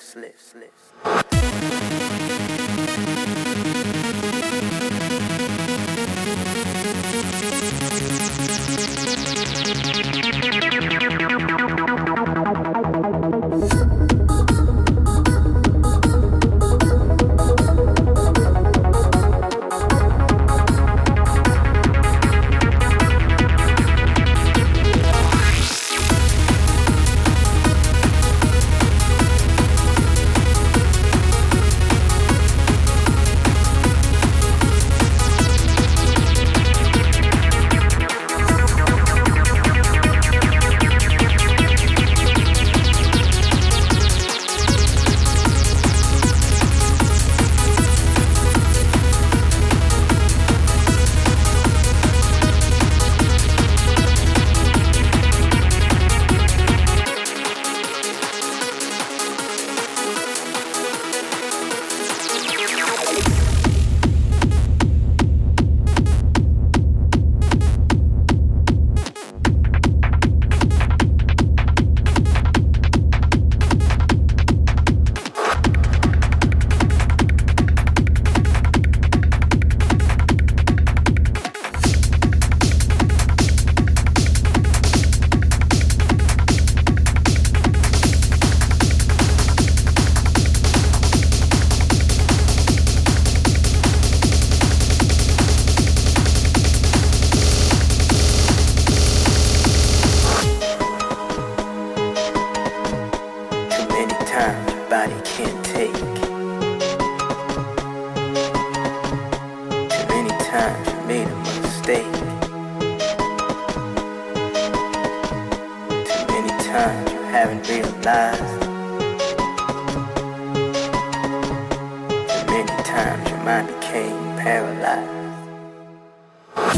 slipped, slipped, slipped,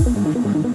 Gracias.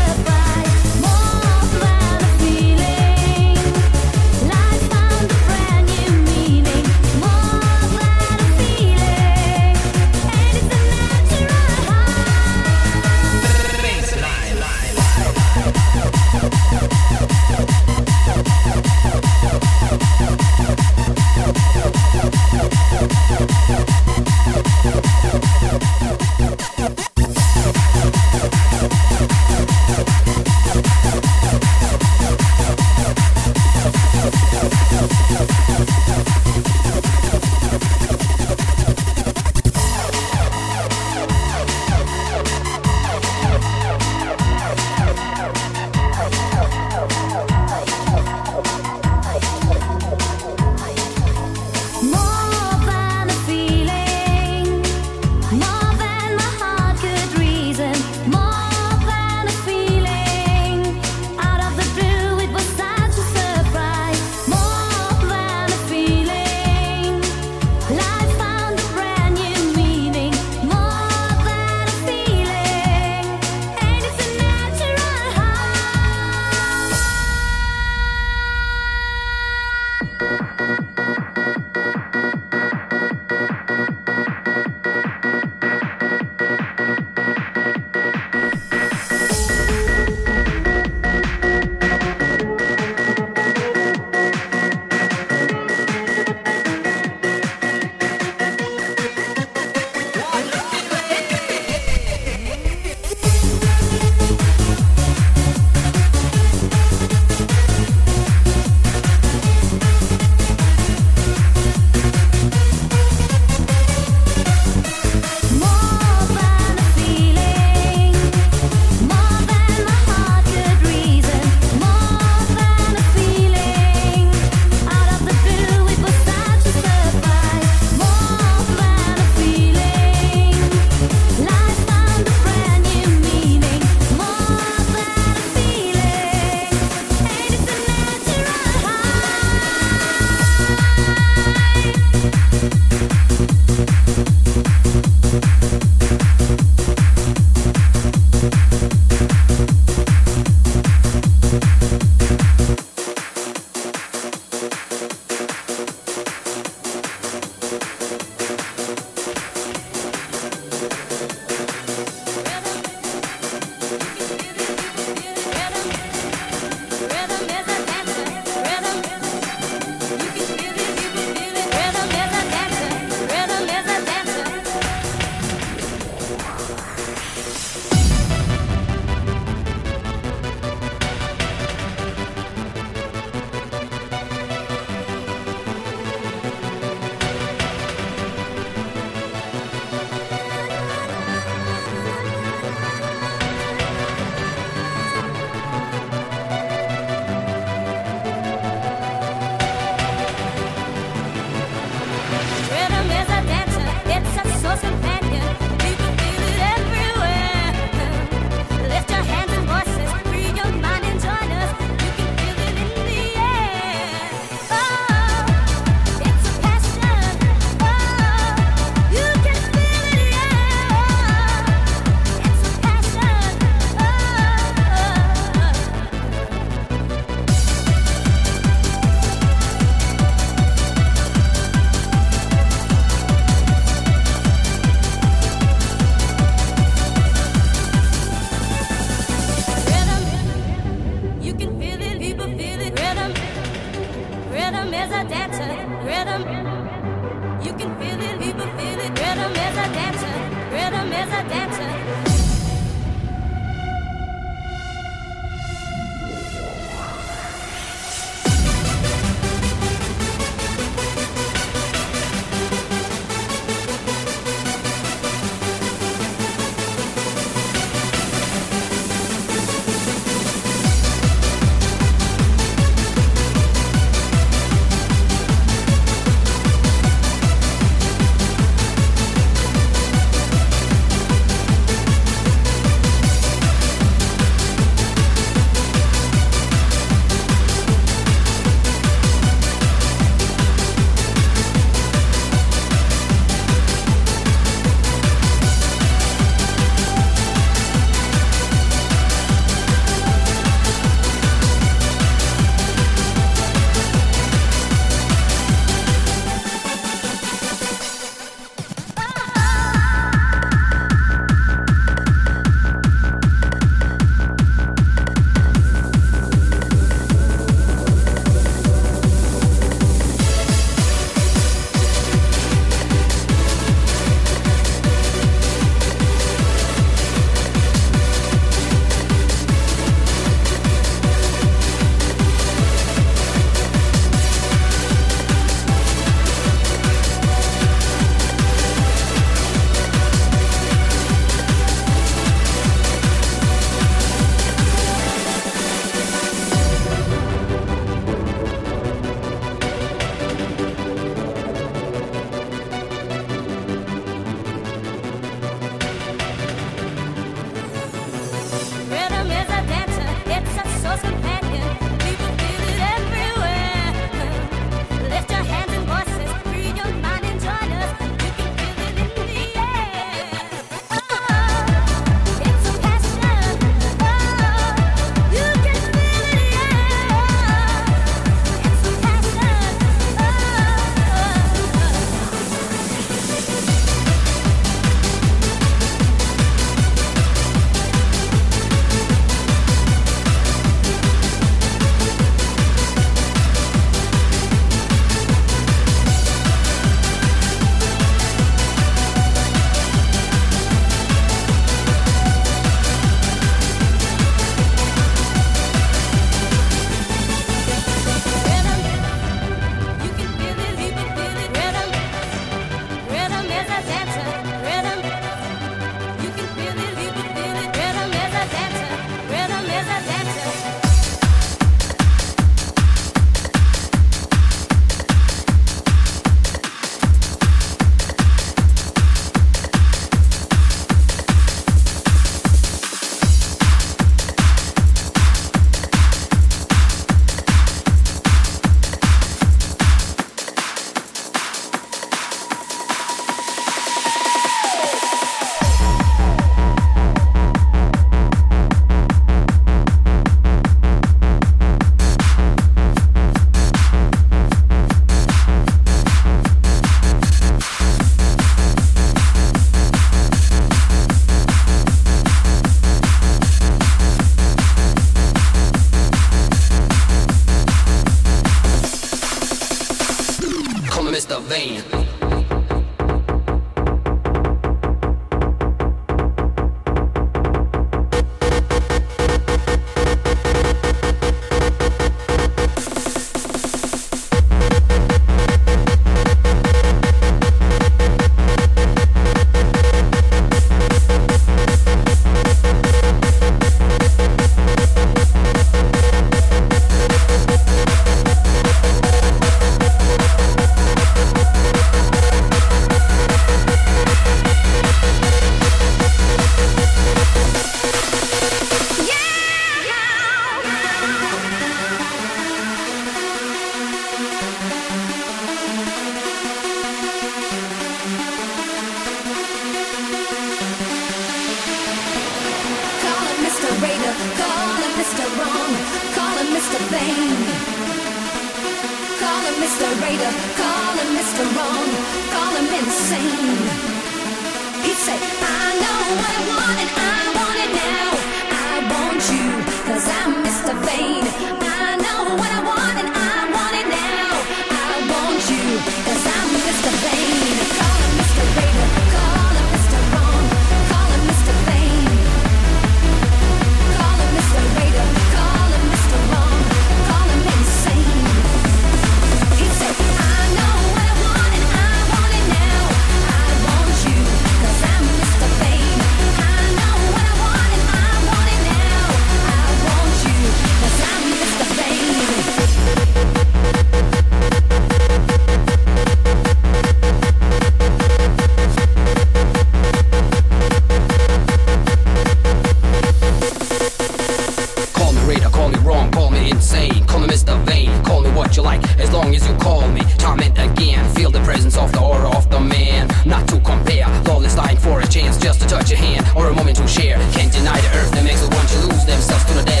insane. Call me Mr. Vain, call me what you like, as long as you call me. Time and again, feel the presence of the aura of the man. Not to compare, lawless dying for a chance just to touch your hand or a moment to share. Can't deny the earth that makes the want to lose themselves to the dead.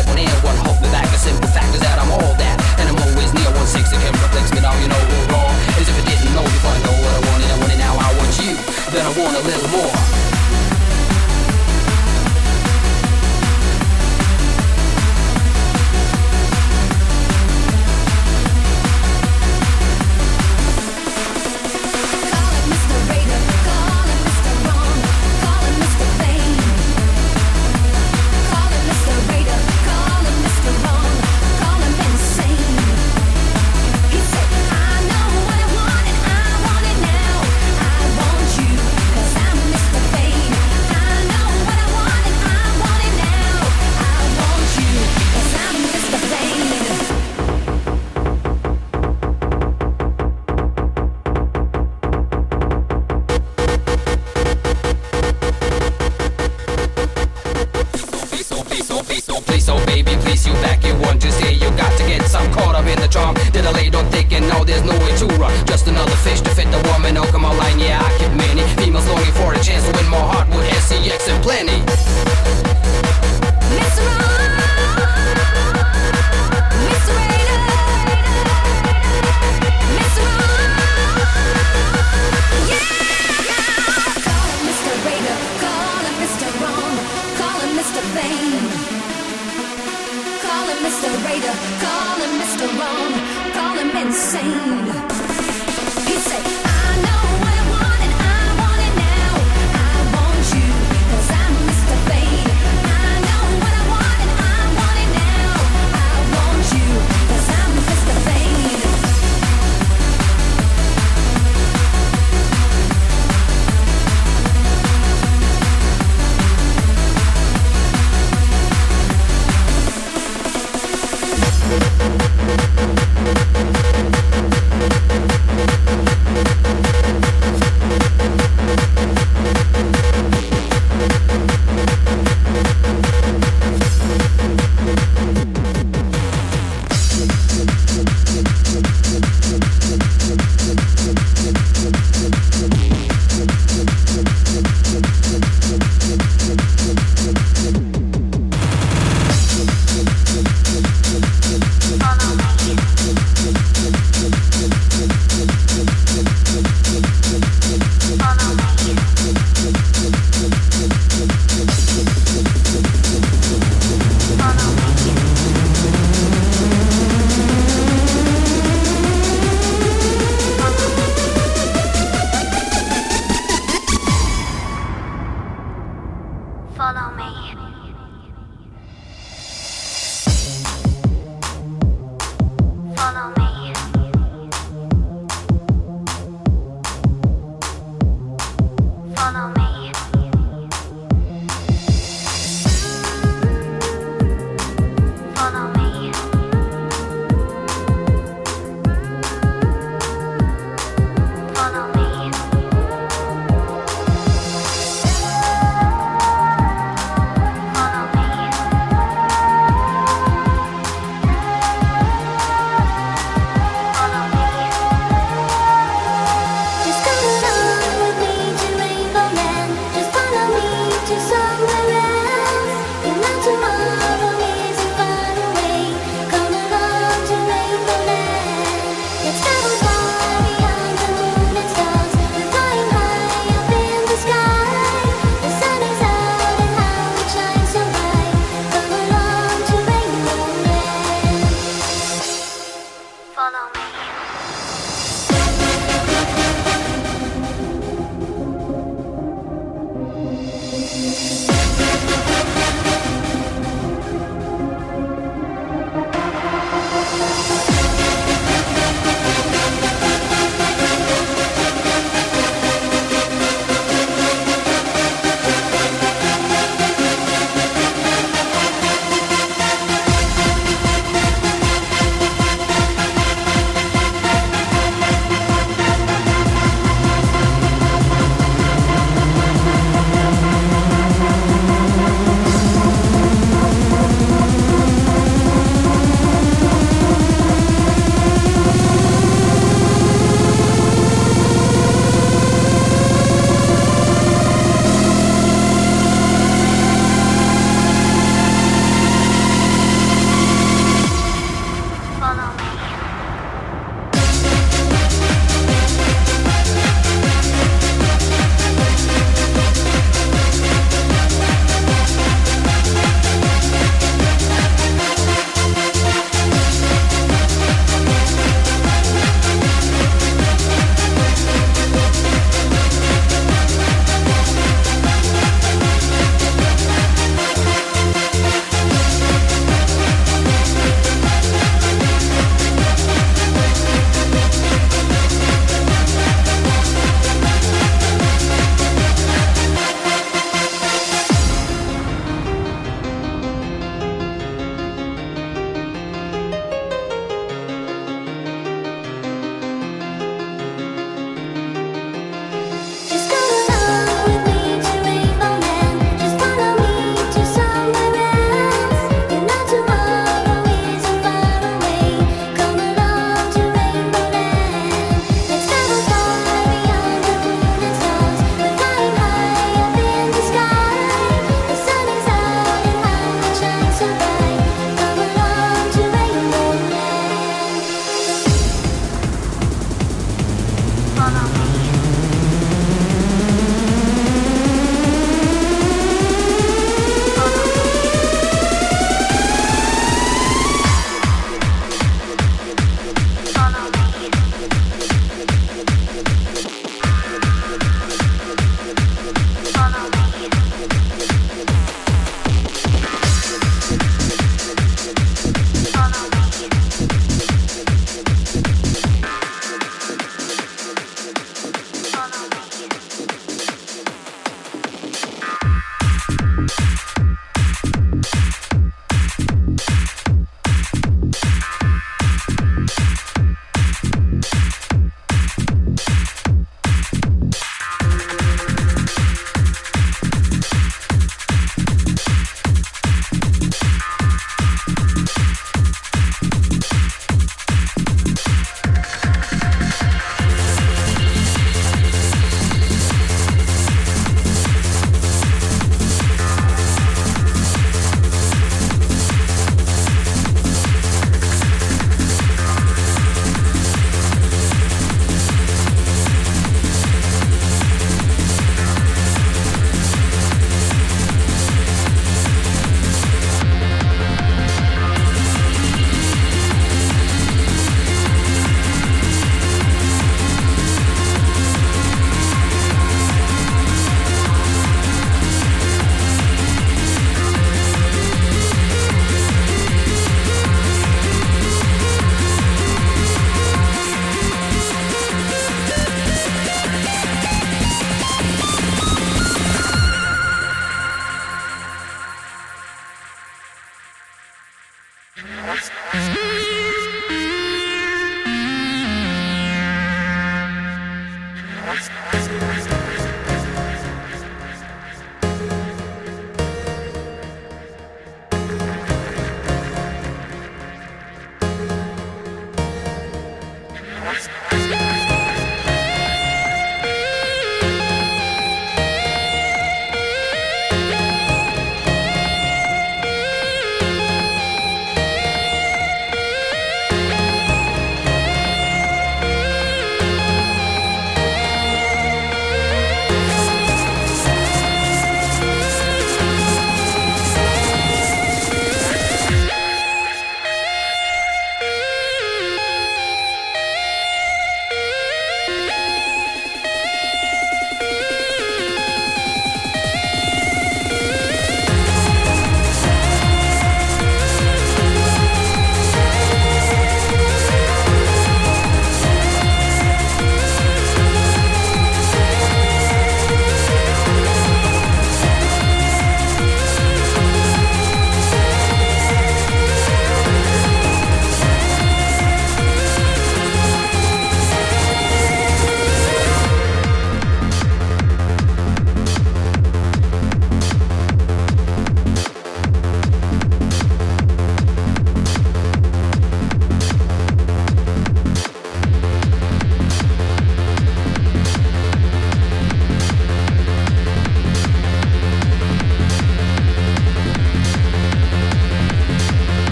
Let's go.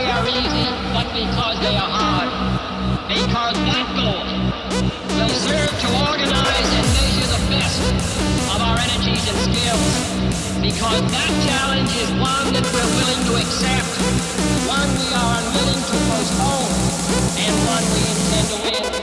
they are easy, but because they are hard. Because that goal will serve to organize and measure the best of our energies and skills. Because that challenge is one that we're willing to accept, one we are unwilling to postpone, and one we intend to win.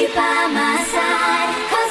you by my side.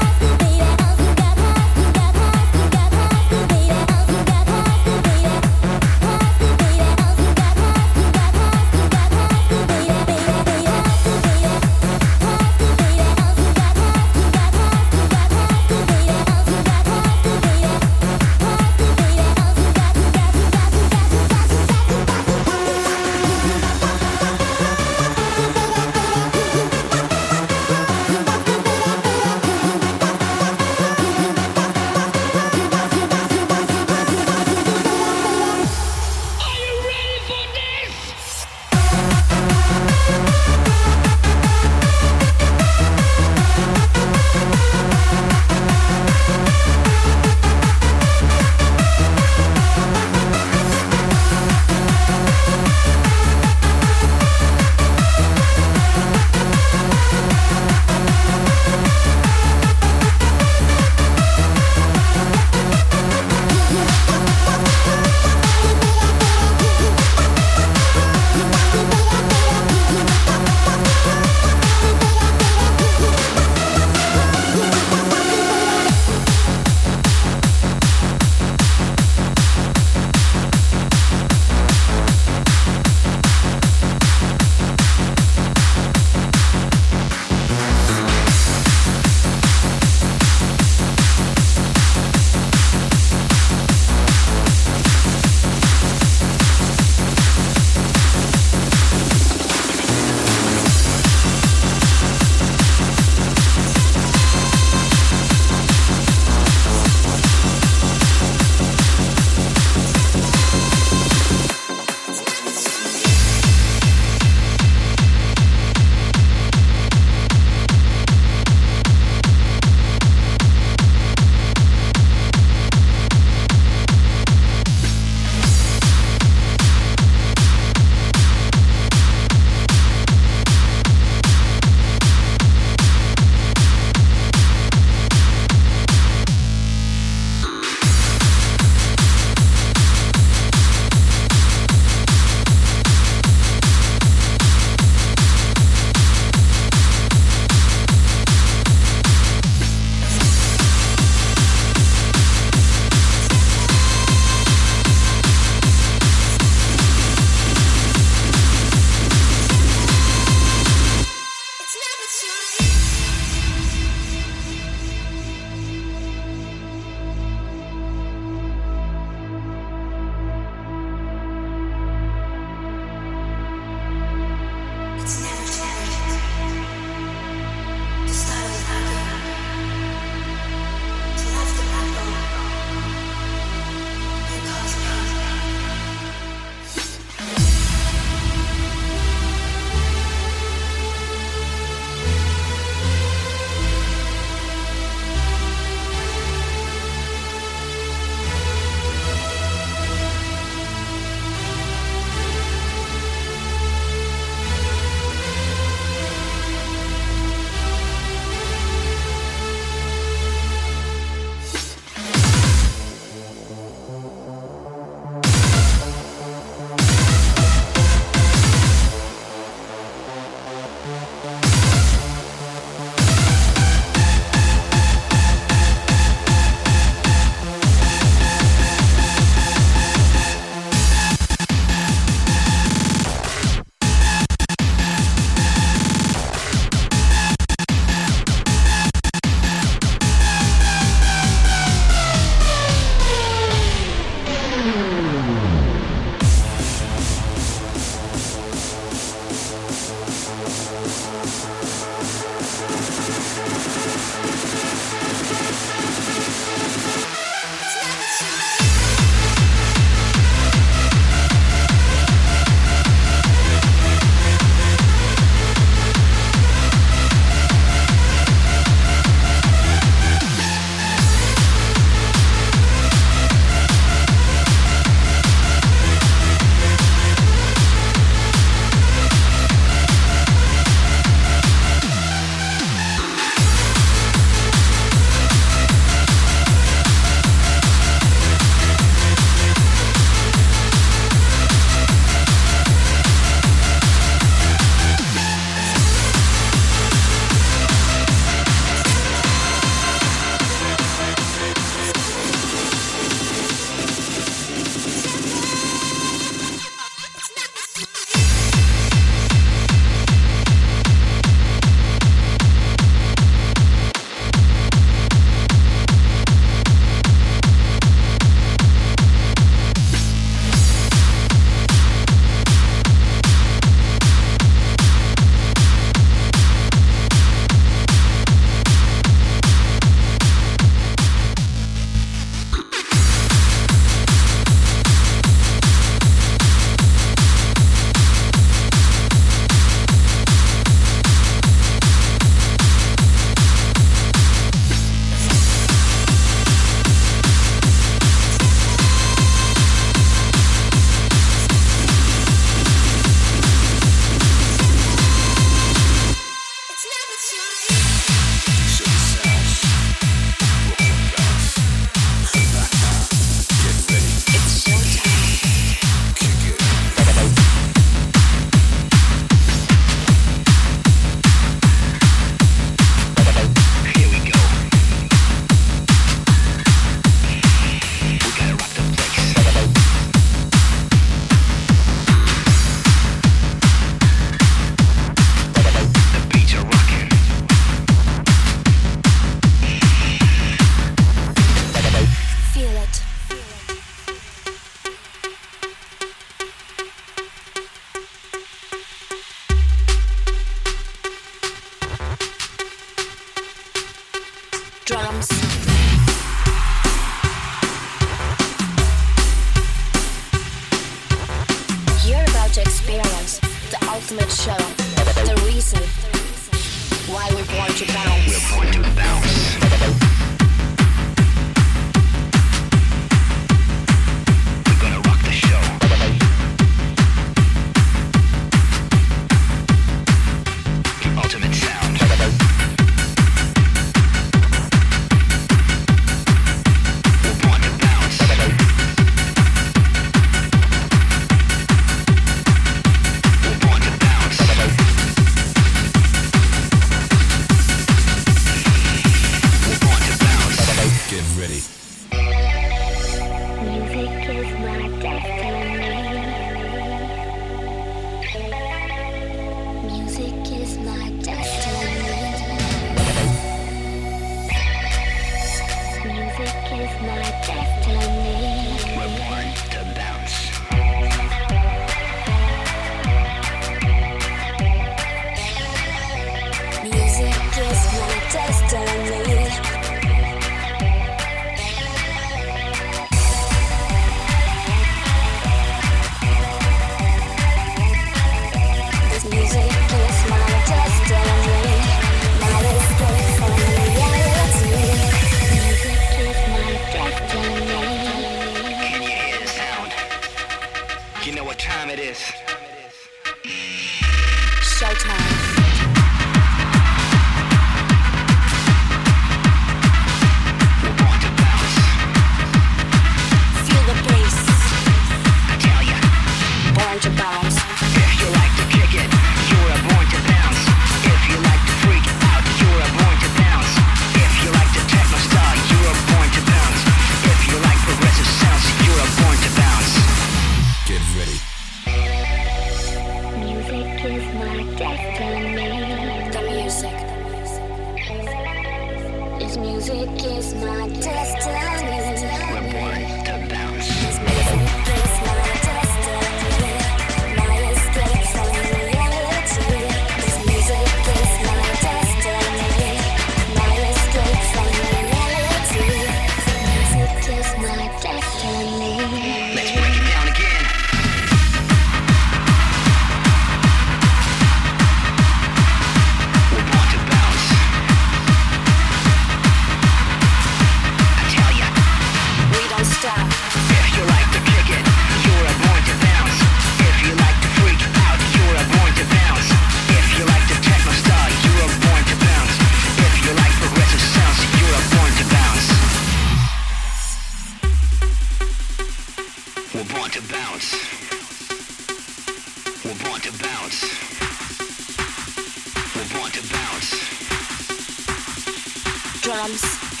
drums.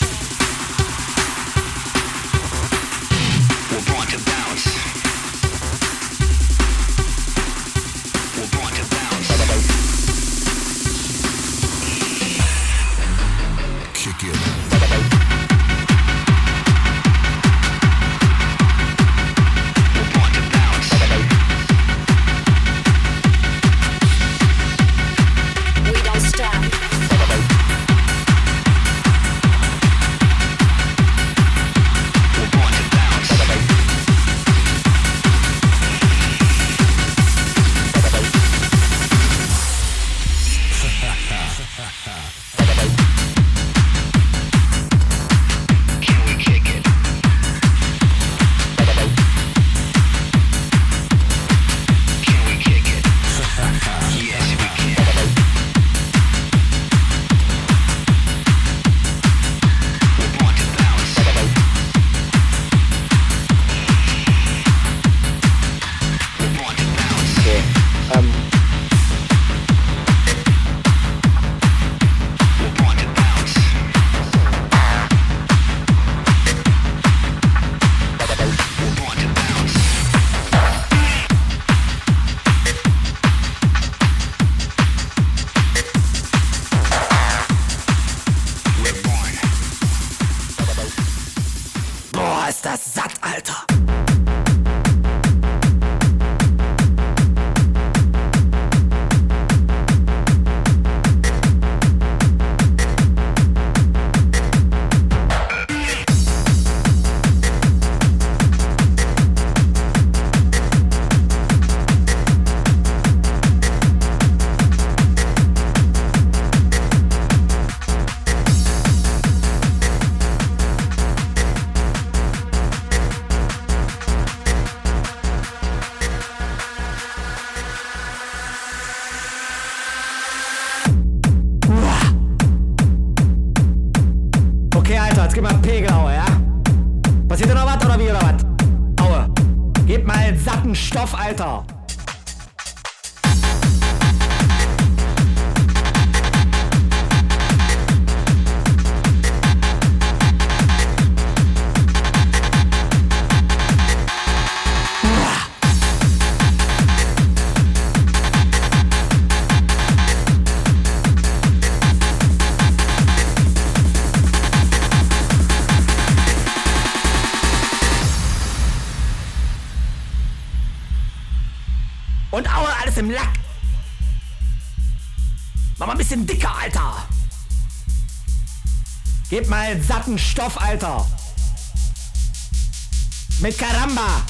Satten Stoff, Alter. Mit Karamba.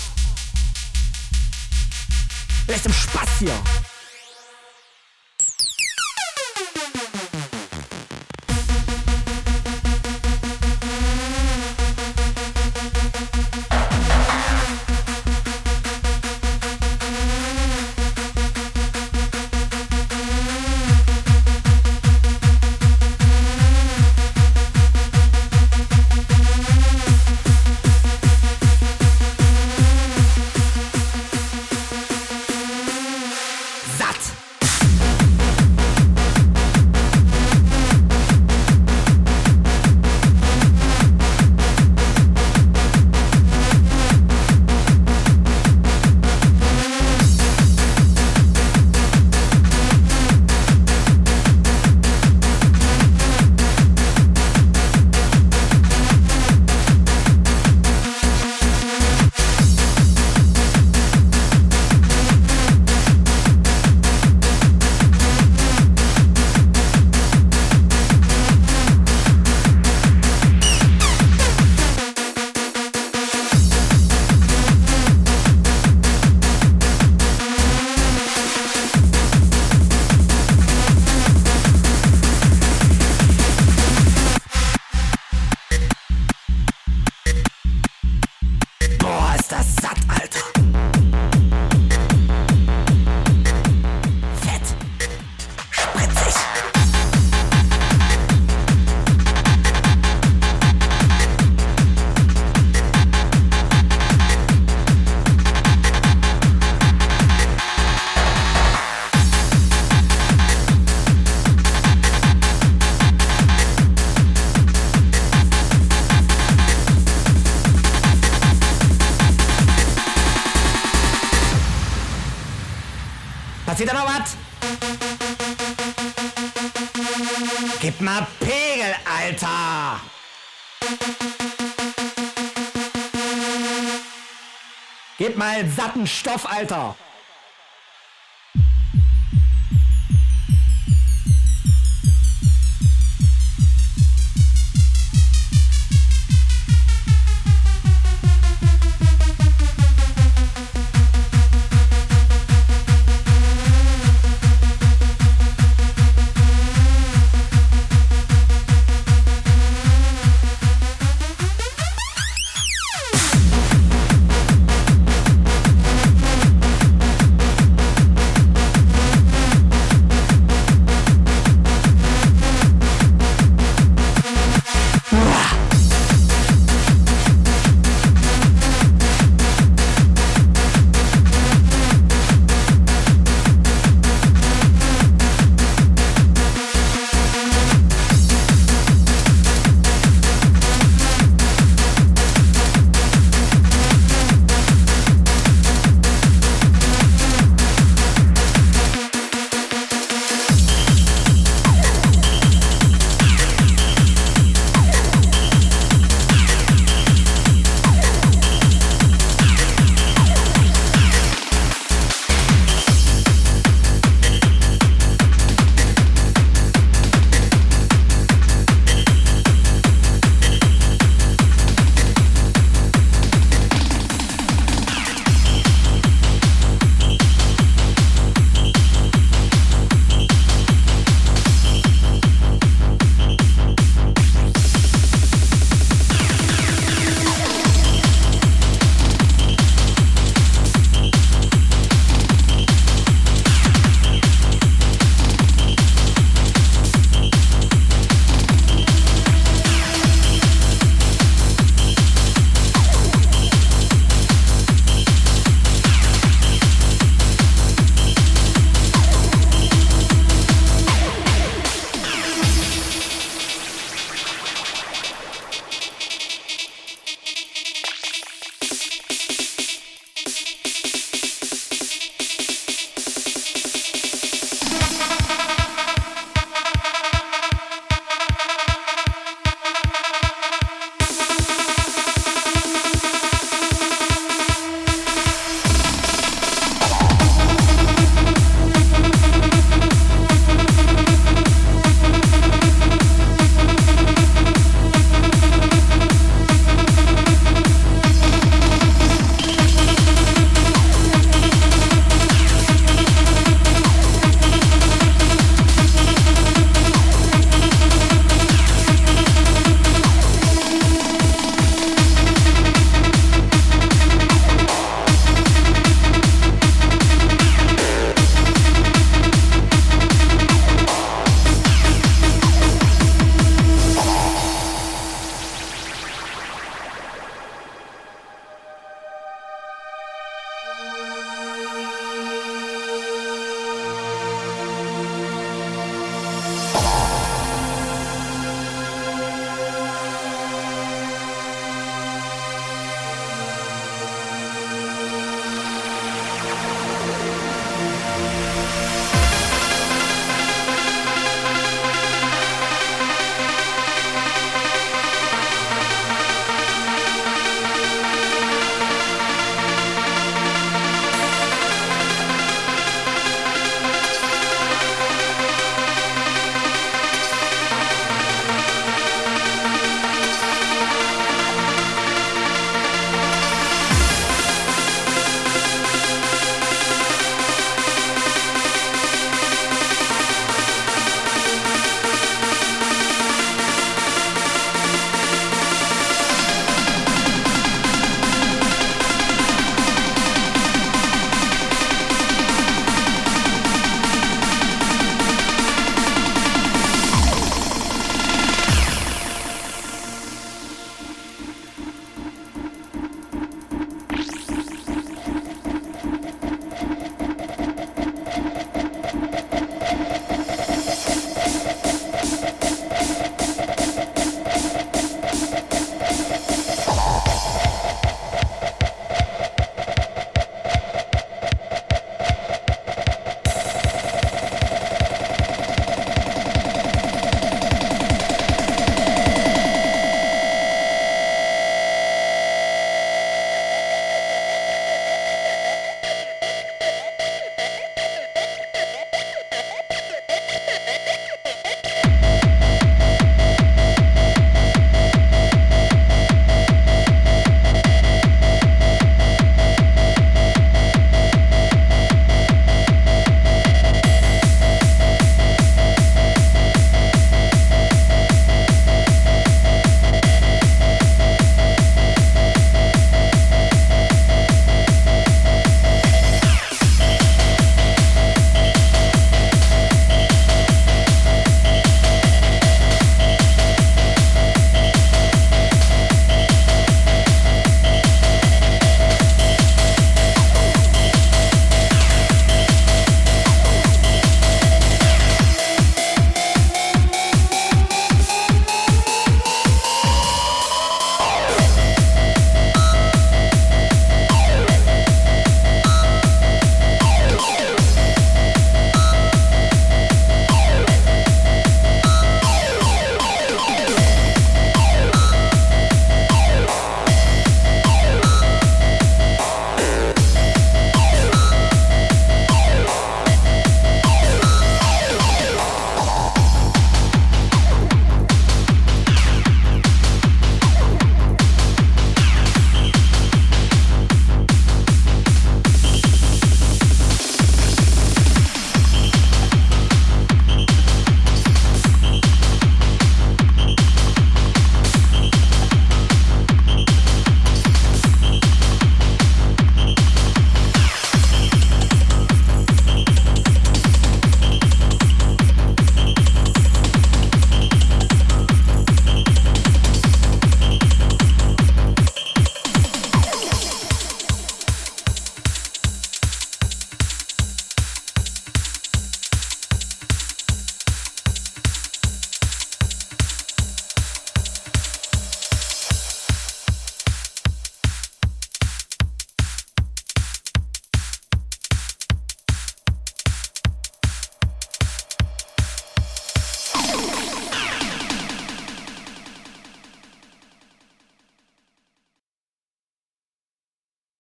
Lässt im Spaß hier. Gib mal satten Stoff, Alter!